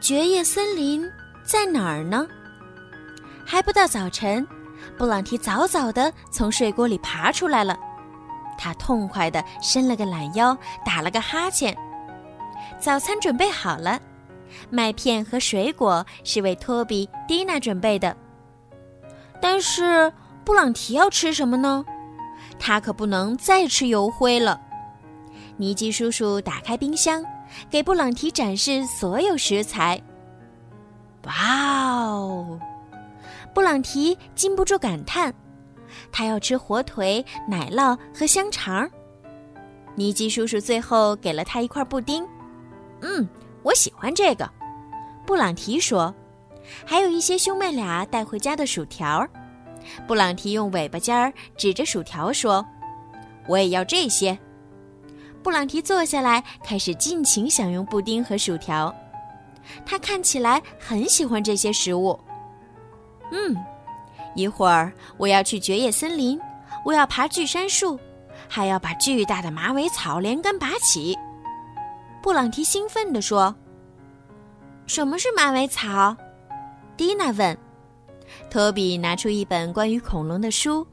绝夜森林在哪儿呢？还不到早晨，布朗提早早地从睡锅里爬出来了。他痛快地伸了个懒腰，打了个哈欠。早餐准备好了，麦片和水果是为托比、蒂娜准备的。但是布朗提要吃什么呢？他可不能再吃油灰了。尼基叔叔打开冰箱。给布朗提展示所有食材。哇哦！布朗提禁不住感叹：“他要吃火腿、奶酪和香肠。”尼基叔叔最后给了他一块布丁。“嗯，我喜欢这个。”布朗提说。“还有一些兄妹俩带回家的薯条。”布朗提用尾巴尖儿指着薯条说：“我也要这些。”布朗提坐下来，开始尽情享用布丁和薯条。他看起来很喜欢这些食物。嗯，一会儿我要去绝叶森林，我要爬巨杉树，还要把巨大的马尾草连根拔起。布朗提兴奋地说：“什么是马尾草？”蒂娜问。托比拿出一本关于恐龙的书，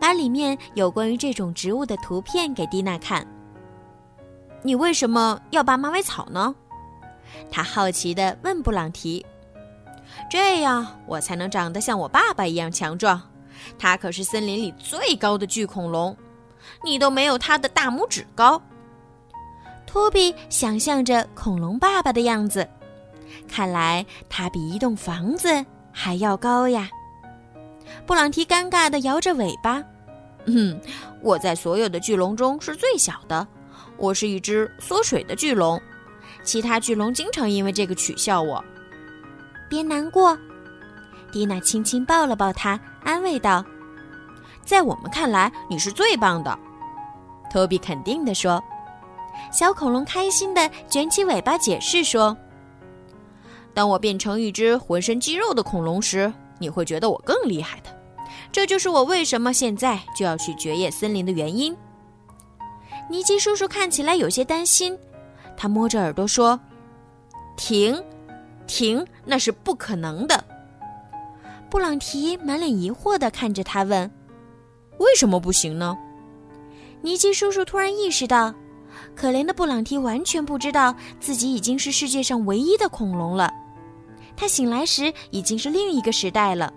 把里面有关于这种植物的图片给蒂娜看。你为什么要拔马尾草呢？他好奇地问布朗提。这样我才能长得像我爸爸一样强壮。他可是森林里最高的巨恐龙，你都没有他的大拇指高。托比想象着恐龙爸爸的样子，看来他比一栋房子还要高呀。布朗提尴尬地摇着尾巴。嗯，我在所有的巨龙中是最小的。我是一只缩水的巨龙，其他巨龙经常因为这个取笑我。别难过，蒂娜轻轻抱了抱他，安慰道：“在我们看来，你是最棒的。”托比肯定地说。小恐龙开心地卷起尾巴解释说：“当我变成一只浑身肌肉的恐龙时，你会觉得我更厉害的。这就是我为什么现在就要去绝叶森林的原因。”尼基叔叔看起来有些担心，他摸着耳朵说：“停，停，那是不可能的。”布朗提满脸疑惑地看着他问：“为什么不行呢？”尼基叔叔突然意识到，可怜的布朗提完全不知道自己已经是世界上唯一的恐龙了。他醒来时已经是另一个时代了。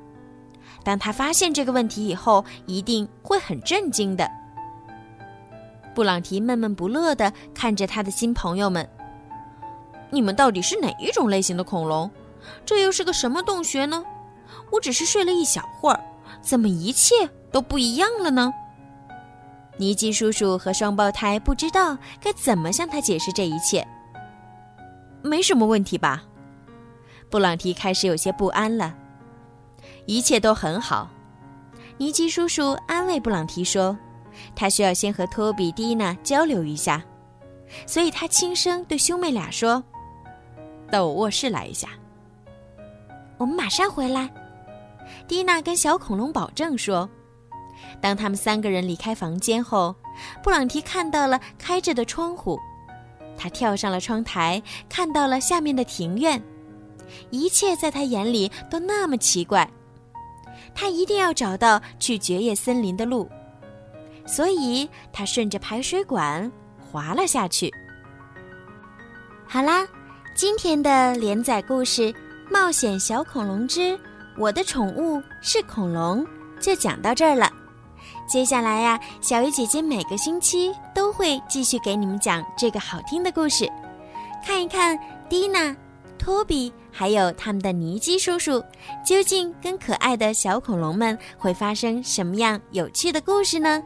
当他发现这个问题以后，一定会很震惊的。布朗提闷闷不乐地看着他的新朋友们：“你们到底是哪一种类型的恐龙？这又是个什么洞穴呢？我只是睡了一小会儿，怎么一切都不一样了呢？”尼基叔叔和双胞胎不知道该怎么向他解释这一切。没什么问题吧？布朗提开始有些不安了。一切都很好，尼基叔叔安慰布朗提说。他需要先和托比、蒂娜交流一下，所以他轻声对兄妹俩说：“到我卧室来一下。”我们马上回来。蒂娜跟小恐龙保证说。当他们三个人离开房间后，布朗提看到了开着的窗户，他跳上了窗台，看到了下面的庭院，一切在他眼里都那么奇怪。他一定要找到去绝叶森林的路。所以，他顺着排水管滑了下去。好啦，今天的连载故事《冒险小恐龙之我的宠物是恐龙》就讲到这儿了。接下来呀，小鱼姐姐每个星期都会继续给你们讲这个好听的故事，看一看蒂娜、托比还有他们的尼基叔叔，究竟跟可爱的小恐龙们会发生什么样有趣的故事呢？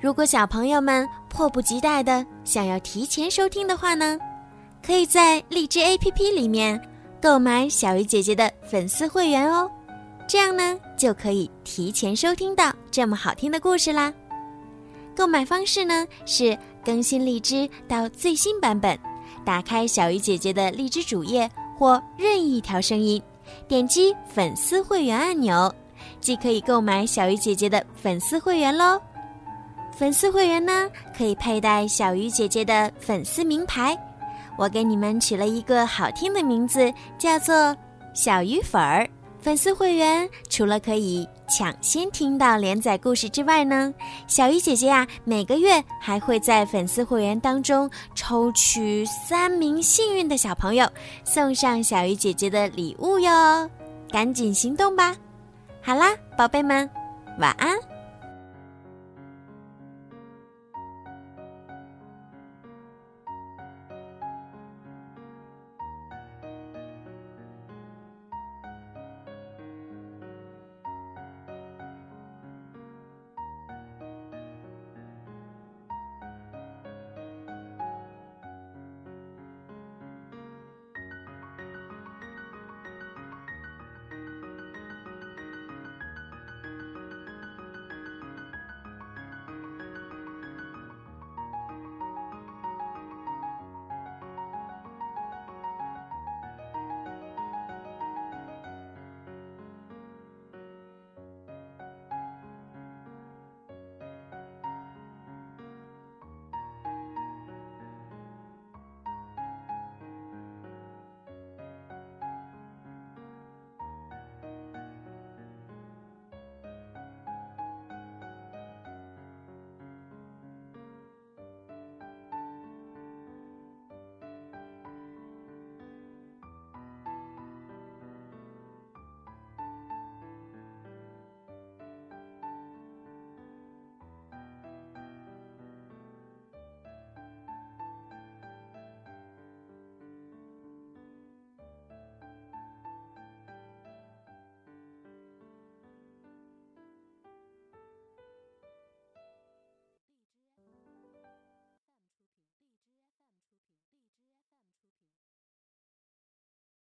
如果小朋友们迫不及待的想要提前收听的话呢，可以在荔枝 APP 里面购买小鱼姐姐的粉丝会员哦，这样呢就可以提前收听到这么好听的故事啦。购买方式呢是更新荔枝到最新版本，打开小鱼姐姐的荔枝主页或任意一条声音，点击粉丝会员按钮，即可以购买小鱼姐姐的粉丝会员喽。粉丝会员呢，可以佩戴小鱼姐姐的粉丝名牌。我给你们取了一个好听的名字，叫做“小鱼粉儿”。粉丝会员除了可以抢先听到连载故事之外呢，小鱼姐姐呀，每个月还会在粉丝会员当中抽取三名幸运的小朋友，送上小鱼姐姐的礼物哟。赶紧行动吧！好啦，宝贝们，晚安。